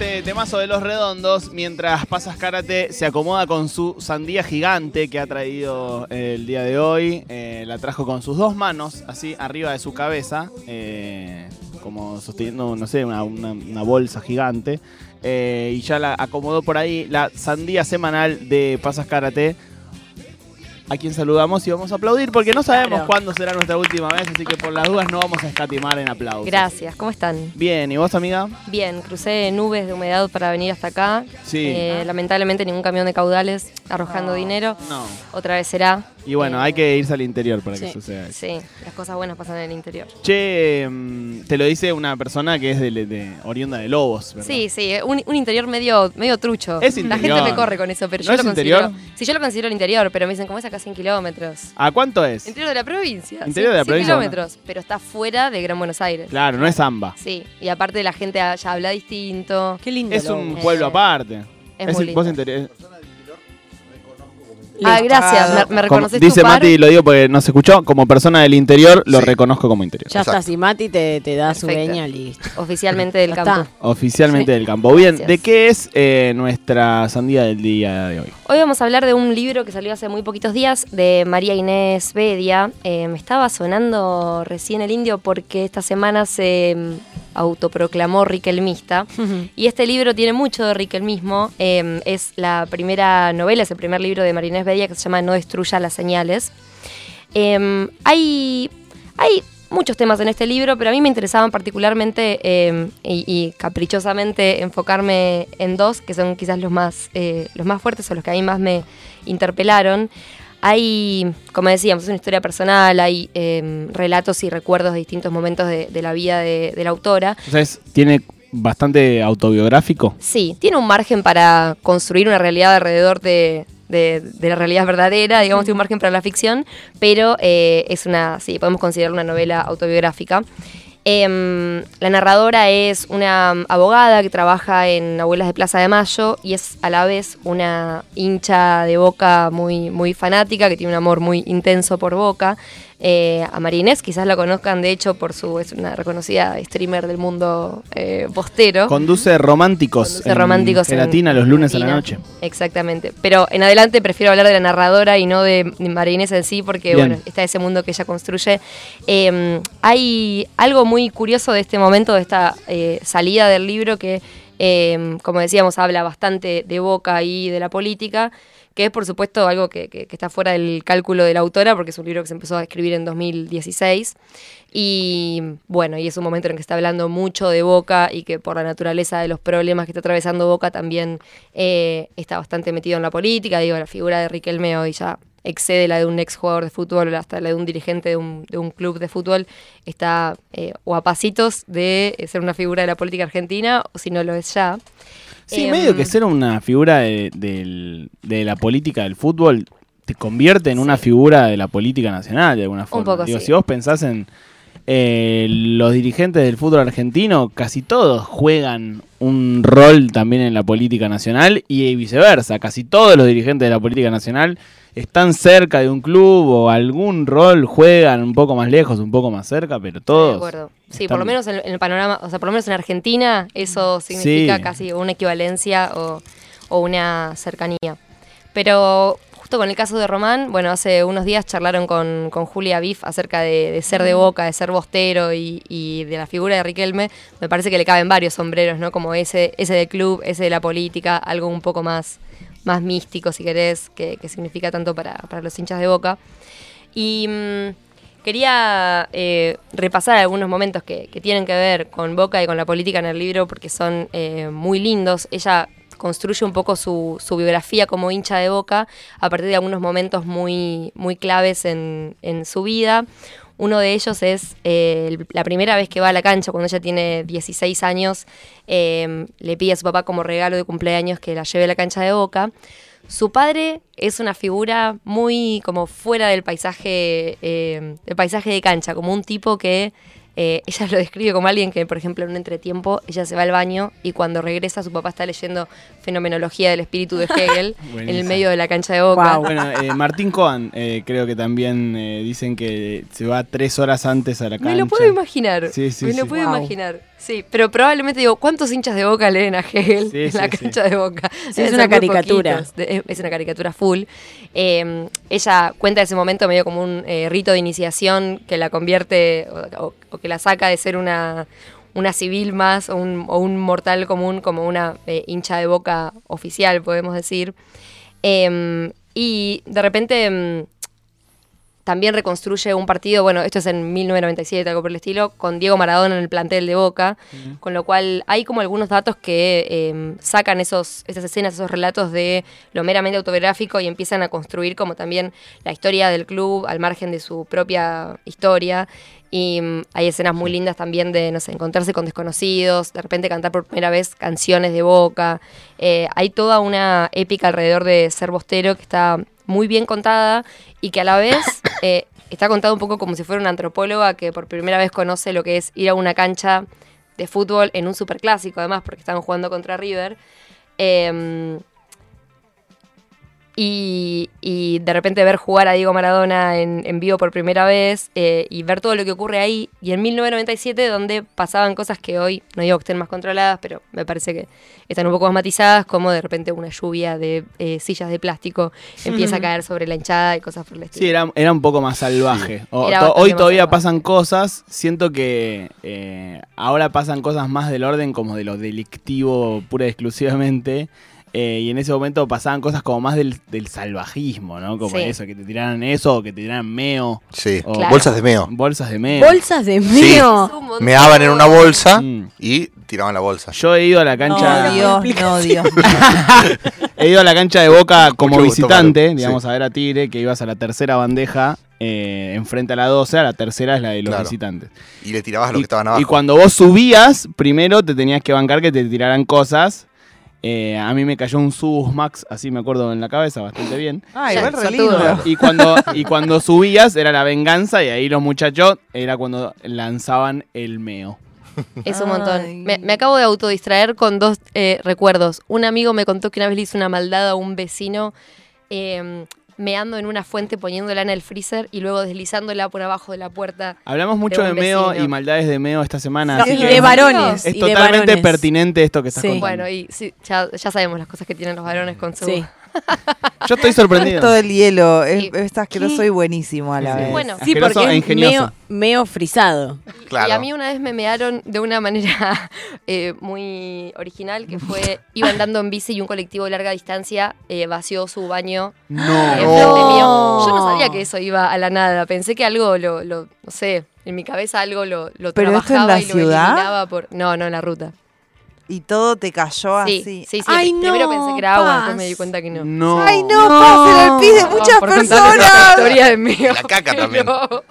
Este temazo de los redondos mientras Pasas Karate se acomoda con su sandía gigante que ha traído eh, el día de hoy. Eh, la trajo con sus dos manos, así arriba de su cabeza, eh, como sosteniendo, no sé, una, una- bolsa gigante. Y ya la acomodó por ahí la sandía semanal de Pasas Karate. A quien saludamos y vamos a aplaudir porque no sabemos Claro. cuándo será nuestra última vez, así que por las dudas no vamos a escatimar en aplausos. Gracias, ¿cómo están? Bien, ¿y vos, amiga? Bien, crucé nubes de humedad para venir hasta acá. Sí. Eh, lamentablemente ningún camión de caudales arrojando dinero. No. Otra vez será. Y bueno, Eh, hay que irse al interior para que suceda eso. Sí, las cosas buenas pasan en el interior. Che, mm, te lo dice una persona que es de, de oriunda de Lobos, ¿verdad? Sí, sí, un, un interior medio, medio trucho. Es La interior. gente me corre con eso, pero ¿No yo es lo considero. interior? Sí, yo lo considero el interior, pero me dicen, ¿cómo es acá 100 kilómetros? ¿A cuánto es? Interior de la provincia. Interior de la 100 provincia, kilómetros, pero está fuera de Gran Buenos Aires. Claro, no es Zamba. Sí, y aparte la gente allá habla distinto. Qué lindo. Es un Eh, pueblo aparte. es muy vos lindo. interior- Ah, gracias, me, me como- reconoces dice tu par. Mati, lo digo porque no se escuchó, como persona del interior lo Sí. reconozco como interior. Ya está, si Mati te, te da su veña, listo. Oficialmente del campo. está. Oficialmente Sí. del campo. Bien, Gracias. ¿de qué es eh, nuestra sandía del día de hoy? Hoy vamos a hablar de un libro que salió hace muy poquitos días de María Inés Bedia. Eh, me estaba sonando recién el indio porque esta semana se autoproclamó riquelmista. Y este libro tiene mucho de riquelmismo. Eh, es la primera novela, es el primer libro de María Inés Bedia que se llama No destruya las señales. Eh, hay, hay muchos temas en este libro, pero a mí me interesaban particularmente eh, y, y caprichosamente enfocarme en dos, que son quizás los más, eh, los más fuertes o los que a mí más me interpelaron. Hay, como decíamos, es una historia personal, hay eh, relatos y recuerdos de distintos momentos de, de la vida de, de la autora. Entonces, tiene bastante autobiográfico. Sí, tiene un margen para construir una realidad alrededor de, de- de la realidad verdadera, digamos, tiene un margen para la ficción, pero eh, es una, sí, podemos considerarla una novela autobiográfica. Em, la narradora es una abogada que trabaja en Abuelas de Plaza de Mayo y es a la vez una hincha de Boca muy, muy fanática, que tiene un amor muy intenso por Boca. Eh, a María Inés, quizás la conozcan de hecho por su, es una reconocida streamer del mundo eh, postero. Conduce románticos. Conduce en románticos en los lunes a la noche. Exactamente. Pero en adelante prefiero hablar de la narradora y no de María Inés en sí, porque Bien. bueno, está ese mundo que ella construye. Eh, hay algo muy curioso de este momento, de esta eh, salida del libro, que, eh, como decíamos, habla bastante de Boca y de la política, que es por supuesto algo que, está fuera del cálculo de la autora, porque es un libro que se empezó a escribir en 2016. Y bueno, y es un momento en que está hablando mucho de Boca y que por la naturaleza de los problemas que está atravesando Boca también eh, está bastante metido en la política. Digo, la figura de Riquelme hoy ya excede la de un ex jugador de fútbol, hasta la de un dirigente de un, de un club de fútbol. Está eh, o a pasitos de ser una figura de la política argentina, o si no lo es ya. Sí, Em, medio que ser una figura de, la política del fútbol te convierte en una figura de la política nacional de alguna forma. poco Digo, sí. si vos pensás en eh, los dirigentes del fútbol argentino, casi todos juegan un rol también en la política nacional y viceversa. Casi todos los dirigentes de la política nacional están cerca de un club o algún rol juegan un poco más lejos, un poco más cerca, pero todos. De acuerdo. Sí, están- por lo menos en, el panorama, o sea, por lo menos en Argentina, eso significa Sí. casi una equivalencia o, o una cercanía. Pero justo con el caso de Román, bueno, hace unos días charlaron con, con Julia Biff acerca de, de ser de boca, de ser bostero y, y de la figura de Riquelme. Me parece que le caben varios sombreros, ¿no? Como ese, ese del club, ese de la política, algo un poco más, más místico, si querés, que, que significa tanto para, para los hinchas de boca. Y mm, quería eh, repasar algunos momentos que, que tienen que ver con Boca y con la política en el libro porque son eh, muy lindos. Ella construye un poco su, su biografía como hincha de Boca a partir de algunos momentos muy, muy claves en, en su vida. Uno de ellos es eh, la primera vez que va a la cancha, cuando ella tiene 16 años, eh, le pide a su papá como regalo de cumpleaños que la lleve a la cancha de Boca. Su padre es una figura muy como fuera del paisaje, eh, del paisaje de cancha, como un tipo que eh, ella lo describe como alguien que, por ejemplo, en un entretiempo, ella se va al baño y cuando regresa su papá está leyendo Fenomenología del Espíritu de Hegel en el medio de la cancha de Boca. Bueno, eh, Martín Coan, eh, creo que también eh, dicen que se va tres horas antes a la cancha. Me lo puedo imaginar. Sí, sí, me lo puedo Wow. imaginar. Sí, pero probablemente digo, ¿cuántos hinchas de Boca leen a Hegel Sí, en sí, la sí. cancha de Boca? Sí, es una caricatura. De- Es una caricatura full. Eh, ella cuenta ese momento medio como un eh, rito de iniciación que la convierte o, o- o la saca de ser una, una civil más o un, mortal común como una eh, hincha de Boca oficial, podemos decir. Eh, y de repente... también reconstruye un partido, bueno, esto es en 1997, algo por el estilo, con Diego Maradona en el plantel de Boca, con lo cual hay como algunos datos que eh, sacan esos, esas escenas, esos relatos de lo meramente autobiográfico y empiezan a construir como también la historia del club al margen de su propia historia. Y mm, hay escenas muy lindas también de, no sé, encontrarse con desconocidos, de repente cantar por primera vez canciones de Boca. Eh, hay toda una épica alrededor de Ser Bostero que está muy bien contada y que a la vez eh, está contada un poco como si fuera una antropóloga que por primera vez conoce lo que es ir a una cancha de fútbol en un superclásico, además, porque estaban jugando contra River. Eh, y, y de repente ver jugar a Diego Maradona en, en vivo por primera vez eh, y ver todo lo que ocurre ahí. Y en 1997, donde pasaban cosas que hoy, no digo que estén más controladas, pero me parece que están un poco más matizadas, como de repente una lluvia de eh, sillas de plástico empieza a caer sobre la hinchada y cosas por el estilo. Sí, era, era un poco más salvaje. O- to- hoy todavía salvaje. pasan cosas. Siento que eh, ahora pasan cosas más del orden como de lo delictivo pura y exclusivamente. Eh, y en ese momento pasaban cosas como más del, del salvajismo, ¿no? Como Sí. eso, que te tiraran eso, o que te tiraran meo. Sí, O- Claro. bolsas de meo. Bolsas de meo. Bolsas de Sí. un montón. Meaban en una bolsa Mm. y tiraban la bolsa. Yo he ido a la cancha. No, Dios, no, Dios. He ido a la cancha de Boca como Mucho gusto, visitante, digamos, Sí. a ver a Tigre, que ibas a la tercera bandeja, eh, enfrente a la 12, a la tercera es la de los Claro. visitantes. Y le tirabas a los y, que estaban abajo. y cuando vos subías, primero te tenías que bancar que te tiraran cosas. Eh, a mí me cayó un Subus Max, así me acuerdo en la cabeza, bastante bien. Ah, Ya, igual re lindo. Y cuando, y cuando subías era la venganza y ahí los muchachos era cuando lanzaban el meo. Es un montón. Me, me acabo de autodistraer con dos eh, recuerdos. Un amigo me contó que una vez le hizo una maldad a un vecino eh, meando en una fuente, poniéndola en el freezer y luego deslizándola por abajo de la puerta. Hablamos mucho De de, meo y maldades de meo esta semana. No, así y que de varones. es y de totalmente varones. pertinente esto que estás Sí. contando. Bueno, y sí, ya, ya sabemos las cosas que tienen los varones con su... Sí. Yo estoy sorprendido. Todo el hielo. Es, Sí. es asqueroso y buenísimo a la Sí. vez. Bueno. Sí, Asqueroso porque e es ingenioso. meo, meo frisado. Claro. Y a mí una vez me mearon de una manera eh, muy original, que fue, iba andando en bici y un colectivo de larga distancia eh, vació su baño No. enfrente No. mío. Yo no sabía que eso iba a la nada. Pensé que algo lo, lo- no sé, en mi cabeza algo lo, lo ¿Pero esto en trabajaba la y lo ciudad? eliminaba por. No, no en la ruta. Y todo te cayó Sí, así. sí, sí. Ay, Primero no, pensé que era agua, Paz. después me di cuenta que no. No. ¡Ay, no! ¡Paz en el pis de muchas por personas! historia de mío. La caca también. Pero-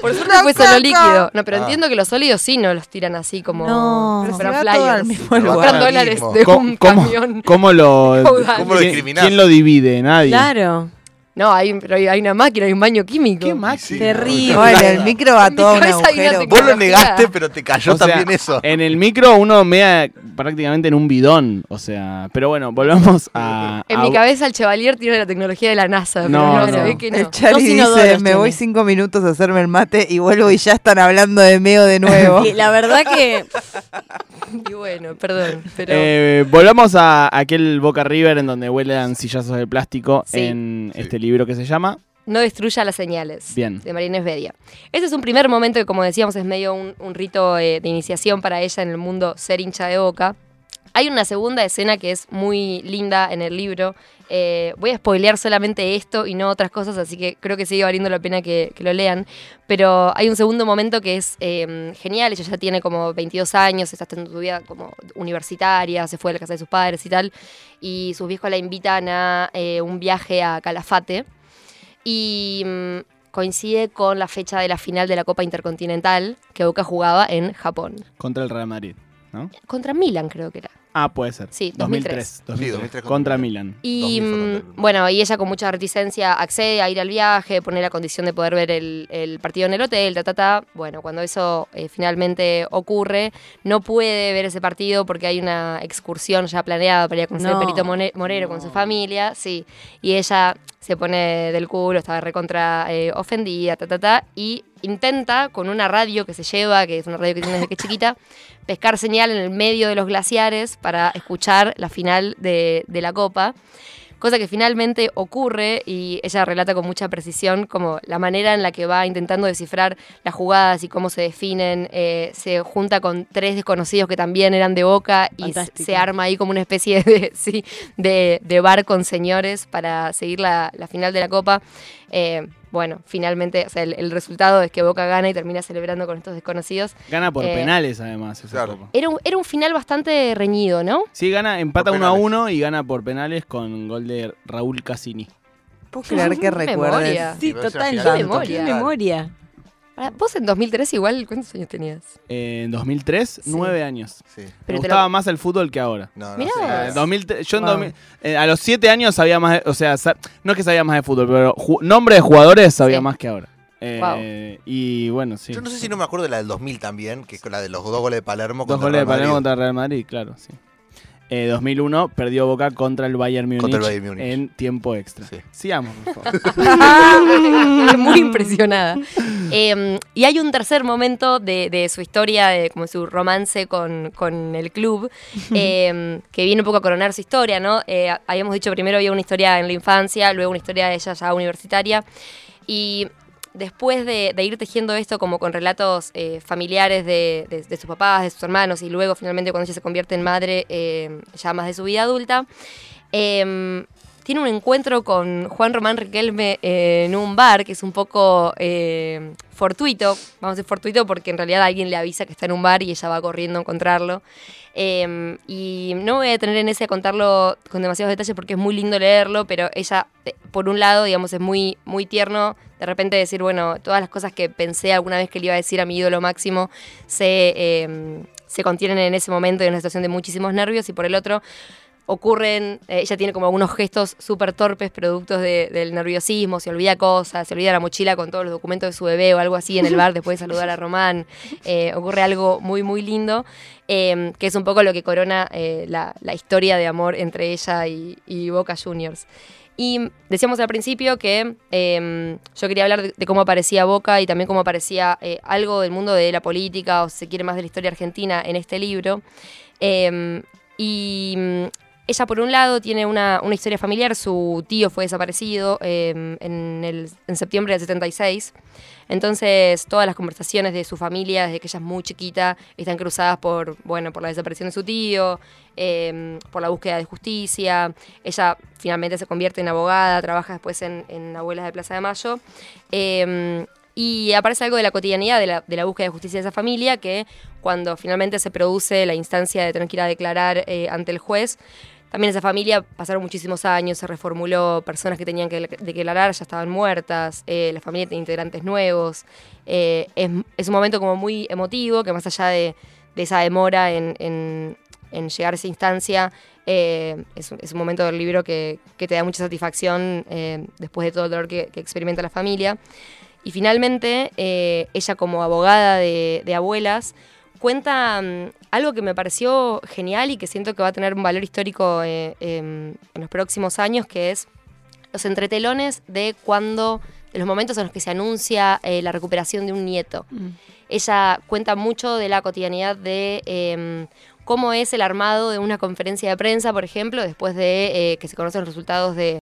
Por suerte La fue solo líquido. No, pero Ah. entiendo que los sólidos sí no los tiran así como. No. Pero se fueran va todo al flyers. mismo Pero lugar. Dólares de ¿Cómo, un cómo- camión. cómo lo. ¿Cómo lo ¿quién- discriminás? ¿Quién lo divide? Nadie. Claro. No, hay, pero hay, hay una máquina, hay un baño químico. ¿Qué Sí. máquina? Terrible. No, en el micro va todo un agujero. Vos lo negaste, pero te cayó O sea, también eso. En el micro uno mea prácticamente en un bidón. O sea, pero bueno, volvamos a. En a- mi cabeza el Chevalier tiene la tecnología de la NASA, pero No, no, no. se ve que no. El Charlie dice, me voy cinco minutos a hacerme el mate y vuelvo y ya están hablando de meo de nuevo. Y la verdad que Y bueno, perdón, pero Eh, volvamos a aquel Boca River en donde huelen sillazos de plástico Sí. en este libro que se llama. no destruya las señales. Bien. De Marina Esbedia. Ese es un primer momento que, como decíamos, es medio un, un rito eh, de iniciación para ella en el mundo ser hincha de boca. Hay una segunda escena que es muy linda en el libro. Eh, voy a spoilear solamente esto y no otras cosas, así que creo que sigue valiendo la pena que, que lo lean. Pero hay un segundo momento que es eh, genial. Ella ya tiene como 22 años, está en su vida como universitaria, se fue a la casa de sus padres y tal. Y sus viejos la invitan a eh, un viaje a Calafate. Y mm, coincide con la fecha de la final de la Copa Intercontinental que Boca jugaba en Japón. Contra el Real Madrid, ¿no? Contra Milan, creo que era. Ah, puede ser. Sí, 2003. 2003, 2003 contra Milan. Y 2000 fue contra el- bueno, y ella con mucha reticencia accede a ir al viaje, pone la condición de poder ver el, el partido en el hotel, ta, ta, ta. Bueno, cuando eso eh, finalmente ocurre, no puede ver ese partido porque hay una excursión ya planeada para ir a conocer No. a Perito Morero con su familia, sí. Y ella se pone del culo, está recontra eh, ofendida, ta, ta, ta, y intenta con una radio que se lleva, que es una radio que tiene desde que es chiquita, pescar señal en el medio de los glaciares para escuchar la final de, de la Copa cosa que finalmente ocurre y ella relata con mucha precisión como la manera en la que va intentando descifrar las jugadas y cómo se definen, eh, se junta con tres desconocidos que también eran de Boca y Fantástico. se arma ahí como una especie de, sí, de, de bar con señores para seguir la, la final de la Copa. Eh, bueno, finalmente, o sea, el, el resultado es que Boca gana y termina celebrando con estos desconocidos. Gana por Eh, penales, además. claro. Era un, era un final bastante reñido, ¿no? Sí, gana, empata Por 1 a penales. 1 y gana por penales con gol de Raúl Cassini. ¿Puedo creer que recuerdes? memoria. Sí, total. Qué Qué memoria. Vos en 2003 igual, ¿cuántos años tenías? Eh, en 2003, Sí. 9 años. Sí. Me Pero te gustaba lo- más el fútbol que ahora. No, no Mirá sé. vos. Eh, 2003 yo en Wow. 2000 eh, a los 7 años sabía más, de- o sea, sa- no es que sabía más de fútbol, pero ju- nombre de jugadores sabía Sí. más que ahora. Eh, Y bueno, sí. Yo no sé si no me acuerdo de la del 2000 también, que es con la de los dos goles de Palermo. Dos contra goles de Real Madrid. Palermo contra el Real Madrid, claro, sí. Eh, 2001 perdió Boca contra el Bayern Múnich, el Bayern Múnich. en tiempo extra. Sí. Sigamos, por favor. Muy impresionada. Eh, y hay un tercer momento de, de su historia, de como su romance con, con el club, eh, que viene un poco a coronar su historia, ¿no? Eh, habíamos dicho primero había una historia en la infancia, luego una historia de ella ya universitaria. Y después de, ir tejiendo esto como con relatos eh, familiares de, de- sus papás, de sus hermanos, y luego finalmente cuando ella se convierte en madre, eh, ya más de su vida adulta, eh, tiene un encuentro con Juan Román Riquelme eh, en un bar que es un poco eh, fortuito, vamos a decir fortuito porque en realidad alguien le avisa que está en un bar y ella va corriendo a encontrarlo. Eh, y no voy a detener en ese a contarlo con demasiados detalles porque es muy lindo leerlo, pero ella, eh, por un lado, digamos, es muy, muy tierno de repente decir, bueno, todas las cosas que pensé alguna vez que le iba a decir a mi ídolo máximo se, eh, se contienen en ese momento y en una situación de muchísimos nervios, y por el otro, ocurren, eh, ella tiene como algunos gestos súper torpes, productos de- del nerviosismo, se olvida cosas, se olvida la mochila con todos los documentos de su bebé o algo así en el bar después de saludar a Román. Eh, ocurre algo muy, muy lindo, eh, que es un poco lo que corona eh, la, la historia de amor entre ella y, y Boca Juniors. Y decíamos al principio que eh, yo quería hablar de, de cómo aparecía Boca y también cómo aparecía eh, algo del mundo de la política o si se quiere más de la historia argentina en este libro. Eh, y ella, por un lado, tiene una, una historia familiar. Su tío fue desaparecido eh, en, el- en septiembre del 76. Entonces, todas las conversaciones de su familia, desde que ella es muy chiquita, están cruzadas por, bueno, por la desaparición de su tío, eh, por la búsqueda de justicia. Ella finalmente se convierte en abogada, trabaja después en, Abuelas de Plaza de Mayo. Eh, y aparece algo de la cotidianidad de la, de la búsqueda de justicia de esa familia, que cuando finalmente se produce la instancia de tener que ir a declarar eh, ante el juez, también esa familia pasaron muchísimos años, se reformuló, personas que tenían que de- declarar ya estaban muertas, eh, la familia tiene integrantes nuevos. eh, es, es un momento como muy emotivo, que más allá de, esa demora en, llegar a esa instancia, eh, es, es un momento del libro que, que te da mucha satisfacción eh, después de todo el dolor que, que experimenta la familia. Y finalmente, eh, ella como abogada de, de abuelas, cuenta mm, algo que me pareció genial y que siento que va a tener un valor histórico eh, em, en los próximos años, que es los entretelones de cuando, de los momentos en los que se anuncia eh, la recuperación de un nieto. Ella cuenta mucho de la cotidianidad de em, cómo es el armado de una conferencia de prensa, por ejemplo, después de eh, que se conocen los resultados de,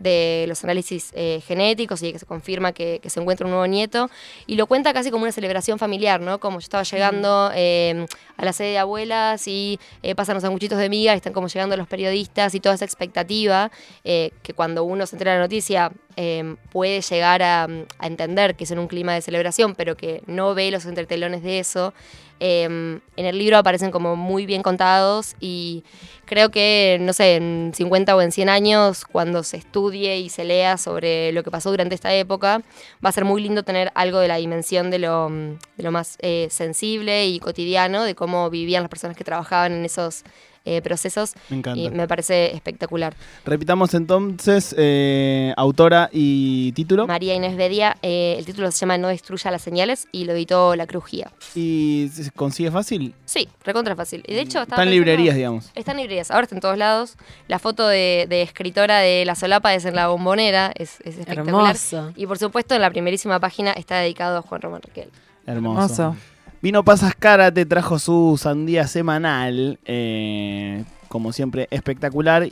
de los análisis eh, genéticos y que se confirma que, que se encuentra un nuevo nieto. Y lo cuenta casi como una celebración familiar, ¿no? Como yo estaba llegando eh, a la sede de abuelas y eh, pasan los sanguchitos de miga y están como llegando los periodistas y toda esa expectativa eh, que cuando uno se entera de la noticia eh, puede llegar a, a entender que es en un clima de celebración, pero que no ve los entretelones de eso. Eh, en el libro aparecen como muy bien contados y creo que, no sé, en 50 o en 100 años, cuando se estudie y se lea sobre lo que pasó durante esta época, va a ser muy lindo tener algo de la dimensión de lo, de lo más eh, sensible y cotidiano, de cómo vivían las personas que trabajaban en esos, eh, procesos Me encanta. y me parece espectacular. Repitamos entonces, eh, autora y título. María Inés Bedia, eh, el título se llama No destruya las señales y lo editó La Crujía. ¿Y se consigue fácil? Sí, recontra fácil. Y de hecho Está en librerías, digamos. Está en librerías, ahora está en todos lados. La foto de, de escritora de La Solapa es en la bombonera, es, es espectacular. Hermoso. Y por supuesto en la primerísima página está dedicado a Juan Román Raquel. Hermoso. Hermoso. Vino Pasas Cara te trajo su sandía semanal, eh, como siempre espectacular.